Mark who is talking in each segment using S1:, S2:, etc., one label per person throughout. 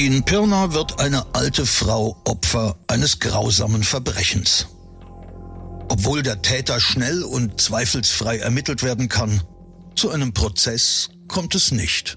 S1: In Pirna wird eine alte Frau Opfer eines grausamen Verbrechens. Obwohl der Täter schnell und zweifelsfrei ermittelt werden kann, zu einem Prozess kommt es nicht.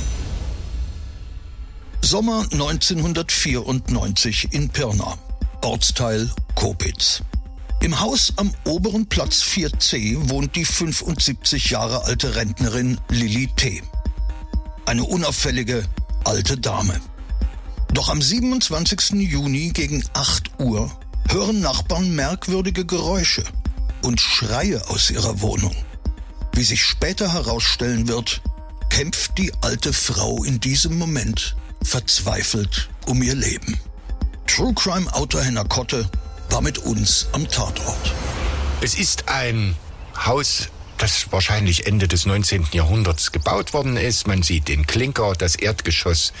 S1: Sommer 1994 in Pirna, Ortsteil Kopitz. Im Haus am oberen Platz 4c wohnt die 75 Jahre alte Rentnerin Lilly T. Eine unauffällige alte Dame. Doch am 27. Juni gegen 8 Uhr hören Nachbarn merkwürdige Geräusche und Schreie aus ihrer Wohnung. Wie sich später herausstellen wird, kämpft die alte Frau in diesem Moment verzweifelt um ihr Leben. True Crime Autor Henner Kotte war mit uns am Tatort.
S2: Es ist ein Haus, das wahrscheinlich Ende des 19. Jahrhunderts gebaut worden ist. Man sieht den Klinker, das Erdgeschoss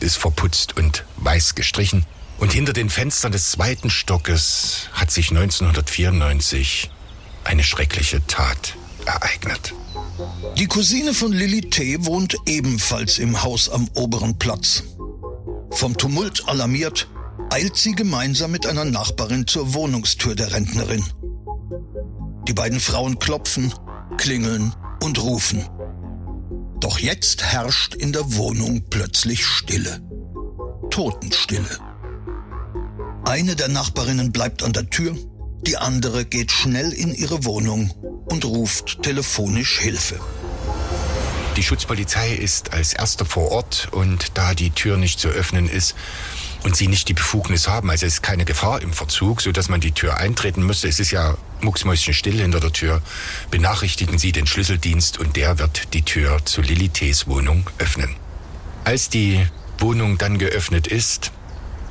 S2: ist verputzt und weiß gestrichen. Und hinter den Fenstern des zweiten Stockes hat sich 1994 eine schreckliche Tat ereignet.
S1: Die Cousine von Lilly T. wohnt ebenfalls im Haus am oberen Platz. Vom Tumult alarmiert, eilt sie gemeinsam mit einer Nachbarin zur Wohnungstür der Rentnerin. Die beiden Frauen klopfen, klingeln und rufen. Doch jetzt herrscht in der Wohnung plötzlich Stille. Totenstille. Eine der Nachbarinnen bleibt an der Tür, die andere geht schnell in ihre Wohnung und ruft telefonisch Hilfe.
S2: Die Schutzpolizei ist als erster vor Ort und da die Tür nicht zu öffnen ist und sie nicht die Befugnis haben, also es ist keine Gefahr im Verzug, so dass man die Tür eintreten müsste. Es ist ja mucksmäuschenstill hinter der Tür. Benachrichtigen Sie den Schlüsseldienst und der wird die Tür zu Lilites Wohnung öffnen. Als die Wohnung dann geöffnet ist,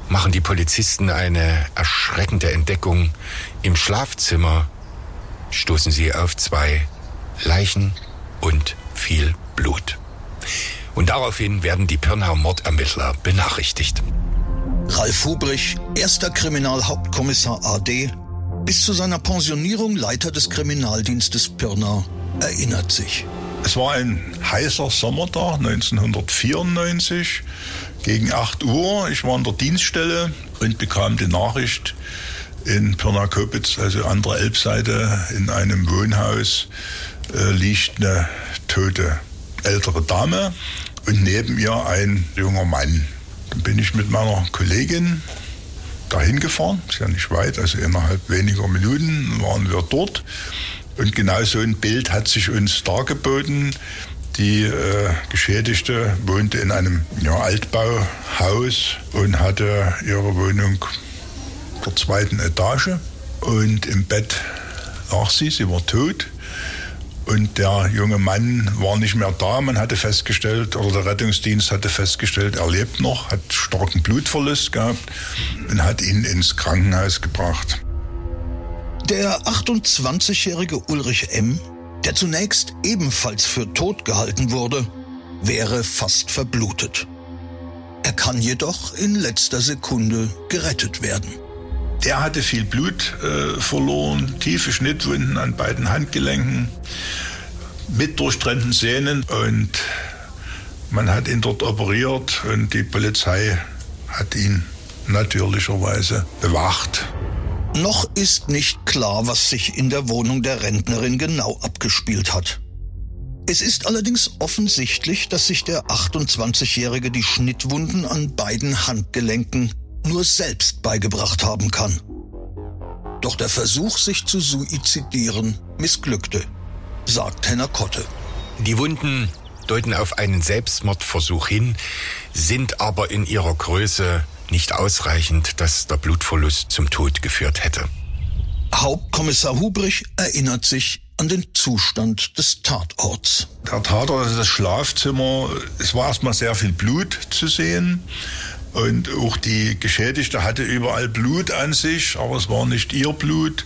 S2: machen die Polizisten eine erschreckende Entdeckung. Im Schlafzimmer stoßen sie auf zwei Leichen und viel Blut. Und daraufhin werden die Pirnauer Mordermittler benachrichtigt.
S1: Ralf Hubrich, erster Kriminalhauptkommissar AD, bis zu seiner Pensionierung Leiter des Kriminaldienstes Pirna, erinnert sich.
S3: Es war ein heißer Sommertag 1994 gegen 8 Uhr. Ich war an der Dienststelle und bekam die Nachricht, in Pirna-Kopitz, also andere Elbseite, in einem Wohnhaus äh, liegt eine tote ältere Dame und neben ihr ein junger Mann. Dann bin ich mit meiner Kollegin dahin gefahren, ist ja nicht weit, also innerhalb weniger Minuten waren wir dort. Und genau so ein Bild hat sich uns dargeboten. Die äh, Geschädigte wohnte in einem ja, Altbauhaus und hatte ihre Wohnung der zweiten Etage. Und im Bett lag sie, sie war tot. Und der junge Mann war nicht mehr da. Man hatte festgestellt, oder der Rettungsdienst hatte festgestellt, er lebt noch, hat starken Blutverlust gehabt und hat ihn ins Krankenhaus gebracht.
S1: Der 28-jährige Ulrich M., der zunächst ebenfalls für tot gehalten wurde, wäre fast verblutet. Er kann jedoch in letzter Sekunde gerettet werden.
S3: Der hatte viel Blut äh, verloren, tiefe Schnittwunden an beiden Handgelenken, mit durchtrennten Sehnen und man hat ihn dort operiert und die Polizei hat ihn natürlicherweise bewacht.
S1: Noch ist nicht klar, was sich in der Wohnung der Rentnerin genau abgespielt hat. Es ist allerdings offensichtlich, dass sich der 28-Jährige die Schnittwunden an beiden Handgelenken nur selbst beigebracht haben kann. Doch der Versuch, sich zu suizidieren, missglückte, sagt Henner Kotte.
S2: Die Wunden deuten auf einen Selbstmordversuch hin, sind aber in ihrer Größe nicht ausreichend, dass der Blutverlust zum Tod geführt hätte.
S1: Hauptkommissar Hubrich erinnert sich an den Zustand des Tatorts.
S3: Der Tatort, also das Schlafzimmer, es war erstmal sehr viel Blut zu sehen. Und auch die Geschädigte hatte überall Blut an sich, aber es war nicht ihr Blut,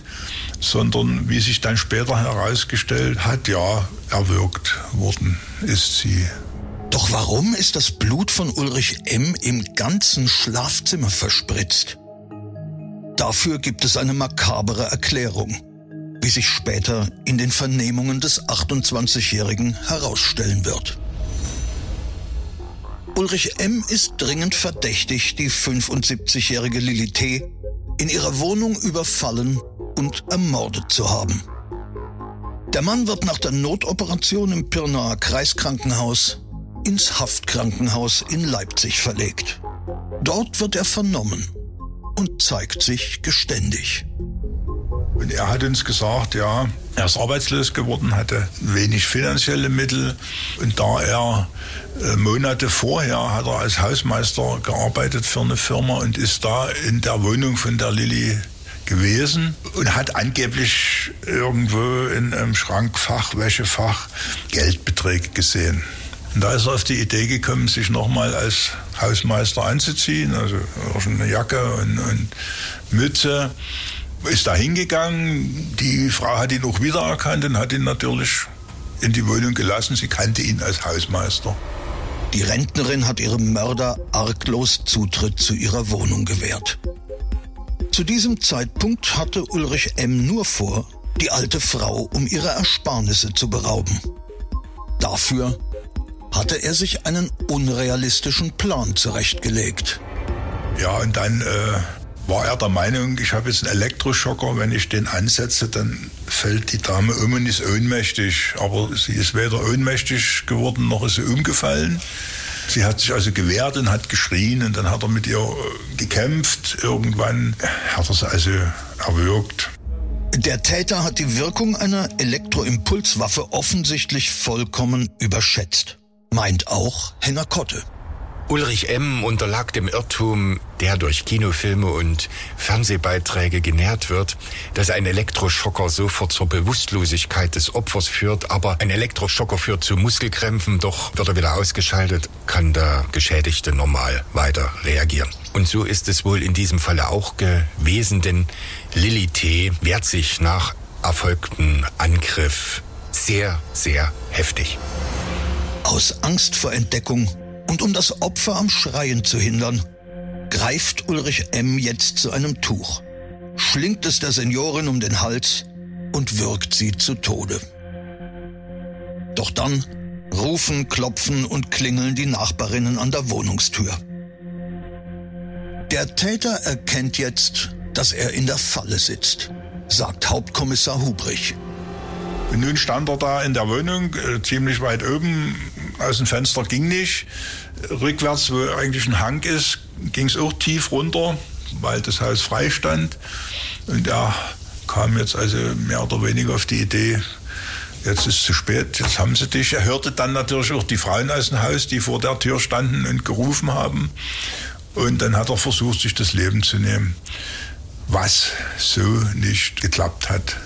S3: sondern wie sich dann später herausgestellt hat, ja, erwürgt worden ist sie.
S1: Doch warum ist das Blut von Ulrich M. im ganzen Schlafzimmer verspritzt? Dafür gibt es eine makabere Erklärung, wie sich später in den Vernehmungen des 28-Jährigen herausstellen wird. Ulrich M. ist dringend verdächtig, die 75-jährige Lilly T. in ihrer Wohnung überfallen und ermordet zu haben. Der Mann wird nach der Notoperation im Pirnaer Kreiskrankenhaus ins Haftkrankenhaus in Leipzig verlegt. Dort wird er vernommen und zeigt sich geständig.
S3: Und er hat uns gesagt, ja, er ist arbeitslos geworden, hatte wenig finanzielle Mittel und da er äh, Monate vorher hat er als Hausmeister gearbeitet für eine Firma und ist da in der Wohnung von der Lilly gewesen und hat angeblich irgendwo in einem Schrankfach, Wäschefach Geldbeträge gesehen. Und da ist er auf die Idee gekommen, sich nochmal als Hausmeister anzuziehen, also eine Jacke und, und Mütze. Ist da hingegangen, die Frau hat ihn auch wiedererkannt und hat ihn natürlich in die Wohnung gelassen. Sie kannte ihn als Hausmeister.
S1: Die Rentnerin hat ihrem Mörder arglos Zutritt zu ihrer Wohnung gewährt. Zu diesem Zeitpunkt hatte Ulrich M. nur vor, die alte Frau um ihre Ersparnisse zu berauben. Dafür hatte er sich einen unrealistischen Plan zurechtgelegt.
S3: Ja, und dann äh, war er der Meinung, ich habe jetzt einen Elektroschocker, wenn ich den ansetze, dann fällt die Dame um und ist ohnmächtig. Aber sie ist weder ohnmächtig geworden, noch ist sie umgefallen. Sie hat sich also gewehrt und hat geschrien und dann hat er mit ihr äh, gekämpft. Irgendwann hat er sie also erwürgt.
S1: Der Täter hat die Wirkung einer Elektroimpulswaffe offensichtlich vollkommen überschätzt meint auch Henner Kotte.
S2: Ulrich M. unterlag dem Irrtum, der durch Kinofilme und Fernsehbeiträge genährt wird, dass ein Elektroschocker sofort zur Bewusstlosigkeit des Opfers führt, aber ein Elektroschocker führt zu Muskelkrämpfen, doch wird er wieder ausgeschaltet, kann der Geschädigte normal weiter reagieren. Und so ist es wohl in diesem Falle auch gewesen, denn Lilly T. wehrt sich nach erfolgten Angriff sehr, sehr heftig.
S1: Aus Angst vor Entdeckung und um das Opfer am Schreien zu hindern, greift Ulrich M. jetzt zu einem Tuch, schlingt es der Seniorin um den Hals und wirkt sie zu Tode. Doch dann rufen, klopfen und klingeln die Nachbarinnen an der Wohnungstür. Der Täter erkennt jetzt, dass er in der Falle sitzt, sagt Hauptkommissar Hubrich.
S3: Nun stand er da in der Wohnung, äh, ziemlich weit oben, aus dem Fenster ging nicht. Rückwärts, wo eigentlich ein Hang ist, ging es auch tief runter, weil das Haus frei stand. Und er kam jetzt also mehr oder weniger auf die Idee, jetzt ist es zu spät, jetzt haben sie dich. Er hörte dann natürlich auch die Frauen aus dem Haus, die vor der Tür standen und gerufen haben. Und dann hat er versucht, sich das Leben zu nehmen, was so nicht geklappt hat.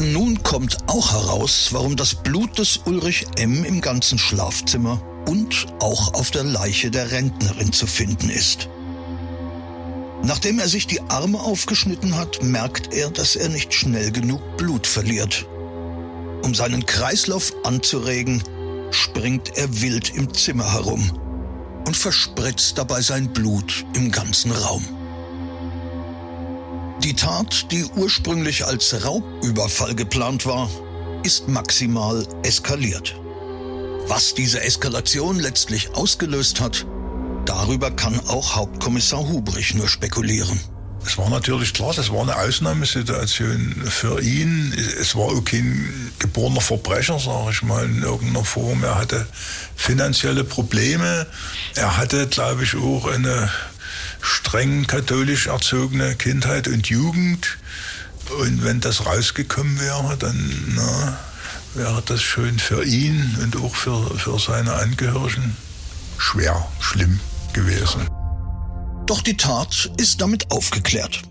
S1: Nun kommt auch heraus, warum das Blut des Ulrich M. im ganzen Schlafzimmer und auch auf der Leiche der Rentnerin zu finden ist. Nachdem er sich die Arme aufgeschnitten hat, merkt er, dass er nicht schnell genug Blut verliert. Um seinen Kreislauf anzuregen, springt er wild im Zimmer herum und verspritzt dabei sein Blut im ganzen Raum. Die Tat, die ursprünglich als Raubüberfall geplant war, ist maximal eskaliert. Was diese Eskalation letztlich ausgelöst hat, darüber kann auch Hauptkommissar Hubrich nur spekulieren.
S3: Es war natürlich klar, das war eine Ausnahmesituation für ihn. Es war auch kein geborener Verbrecher, sage ich mal, in irgendeiner Form. Er hatte finanzielle Probleme. Er hatte, glaube ich, auch eine streng katholisch erzogene Kindheit und Jugend. Und wenn das rausgekommen wäre, dann na, wäre das schon für ihn und auch für, für seine Angehörigen schwer, schlimm gewesen.
S1: Doch die Tat ist damit aufgeklärt.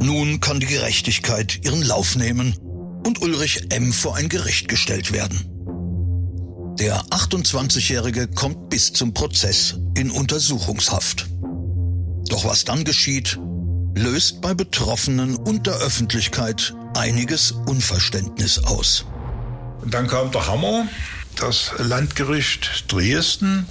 S1: Nun kann die Gerechtigkeit ihren Lauf nehmen und Ulrich M. vor ein Gericht gestellt werden. Der 28-Jährige kommt bis zum Prozess in Untersuchungshaft. Doch was dann geschieht, löst bei Betroffenen und der Öffentlichkeit einiges Unverständnis aus.
S3: Dann kam der Hammer. Das Landgericht Dresden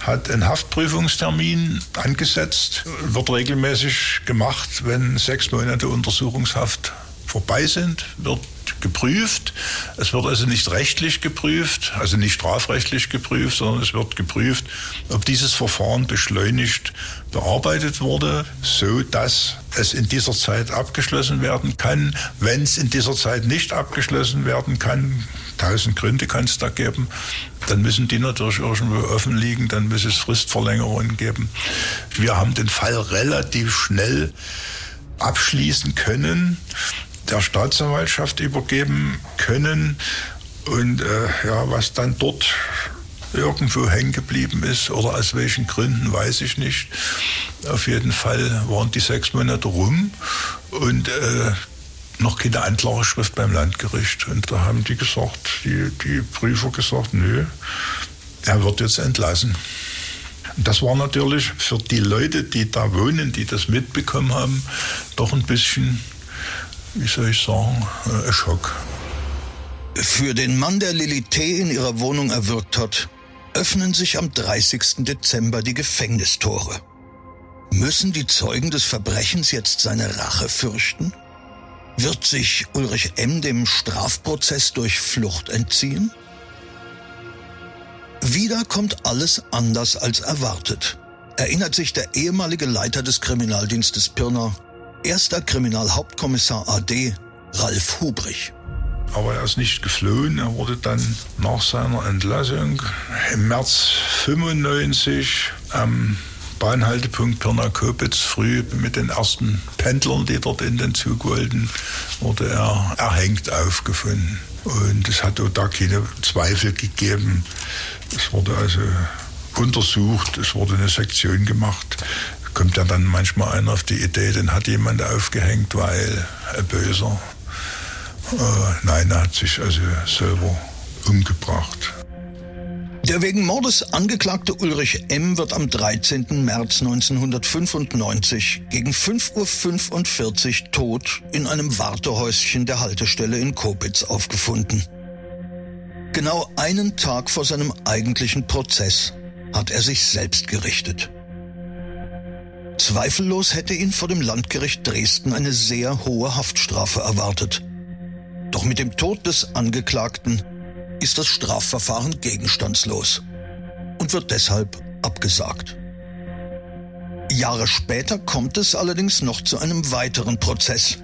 S3: hat einen Haftprüfungstermin angesetzt. Wird regelmäßig gemacht, wenn sechs Monate Untersuchungshaft vorbei sind, wird geprüft. Es wird also nicht rechtlich geprüft, also nicht strafrechtlich geprüft, sondern es wird geprüft, ob dieses Verfahren beschleunigt bearbeitet wurde, so dass es in dieser Zeit abgeschlossen werden kann. Wenn es in dieser Zeit nicht abgeschlossen werden kann, tausend Gründe kann es da geben, dann müssen die natürlich irgendwo offen liegen, dann muss es Fristverlängerungen geben. Wir haben den Fall relativ schnell abschließen können der Staatsanwaltschaft übergeben können. Und äh, ja, was dann dort irgendwo hängen geblieben ist oder aus welchen Gründen, weiß ich nicht. Auf jeden Fall waren die sechs Monate rum und äh, noch keine Anklageschrift beim Landgericht. Und da haben die gesagt, die, die Prüfer gesagt, nö, er wird jetzt entlassen. Das war natürlich für die Leute, die da wohnen, die das mitbekommen haben, doch ein bisschen wie soll ich sagen, äh, ein Schock.
S1: Für den Mann, der Lilly T. in ihrer Wohnung erwürgt hat, öffnen sich am 30. Dezember die Gefängnistore. Müssen die Zeugen des Verbrechens jetzt seine Rache fürchten? Wird sich Ulrich M. dem Strafprozess durch Flucht entziehen? Wieder kommt alles anders als erwartet, erinnert sich der ehemalige Leiter des Kriminaldienstes Pirna Erster Kriminalhauptkommissar AD Ralf Hubrich.
S3: Aber er ist nicht geflohen. Er wurde dann nach seiner Entlassung im März 95 am Bahnhaltepunkt Pirna-Kopitz früh mit den ersten Pendlern, die dort in den Zug wollten, wurde er erhängt aufgefunden. Und es hat auch da keine Zweifel gegeben. Es wurde also untersucht, es wurde eine Sektion gemacht kommt ja dann manchmal einer auf die Idee, den hat jemand aufgehängt, weil ein Böser. Äh, nein, er hat sich also selber umgebracht.
S1: Der wegen Mordes angeklagte Ulrich M. wird am 13. März 1995 gegen 5.45 Uhr tot in einem Wartehäuschen der Haltestelle in Kobitz aufgefunden. Genau einen Tag vor seinem eigentlichen Prozess hat er sich selbst gerichtet. Zweifellos hätte ihn vor dem Landgericht Dresden eine sehr hohe Haftstrafe erwartet. Doch mit dem Tod des Angeklagten ist das Strafverfahren gegenstandslos und wird deshalb abgesagt. Jahre später kommt es allerdings noch zu einem weiteren Prozess,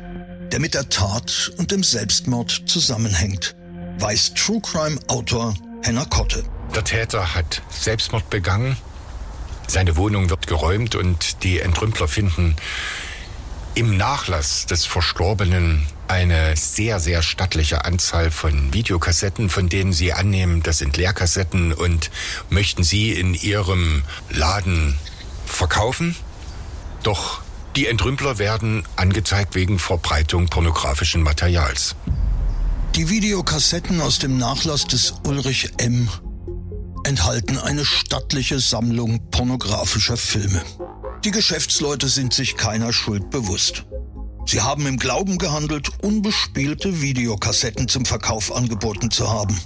S1: der mit der Tat und dem Selbstmord zusammenhängt, weiß True Crime Autor Henna Kotte.
S2: Der Täter hat Selbstmord begangen seine Wohnung wird geräumt und die Entrümpler finden im Nachlass des Verstorbenen eine sehr, sehr stattliche Anzahl von Videokassetten, von denen sie annehmen, das sind Leerkassetten und möchten sie in ihrem Laden verkaufen. Doch die Entrümpler werden angezeigt wegen Verbreitung pornografischen Materials.
S1: Die Videokassetten aus dem Nachlass des Ulrich M enthalten eine stattliche Sammlung pornografischer Filme. Die Geschäftsleute sind sich keiner Schuld bewusst. Sie haben im Glauben gehandelt, unbespielte Videokassetten zum Verkauf angeboten zu haben.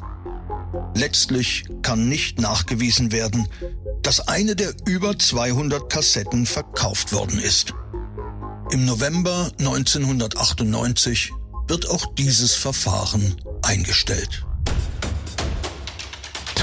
S1: Letztlich kann nicht nachgewiesen werden, dass eine der über 200 Kassetten verkauft worden ist. Im November 1998 wird auch dieses Verfahren eingestellt.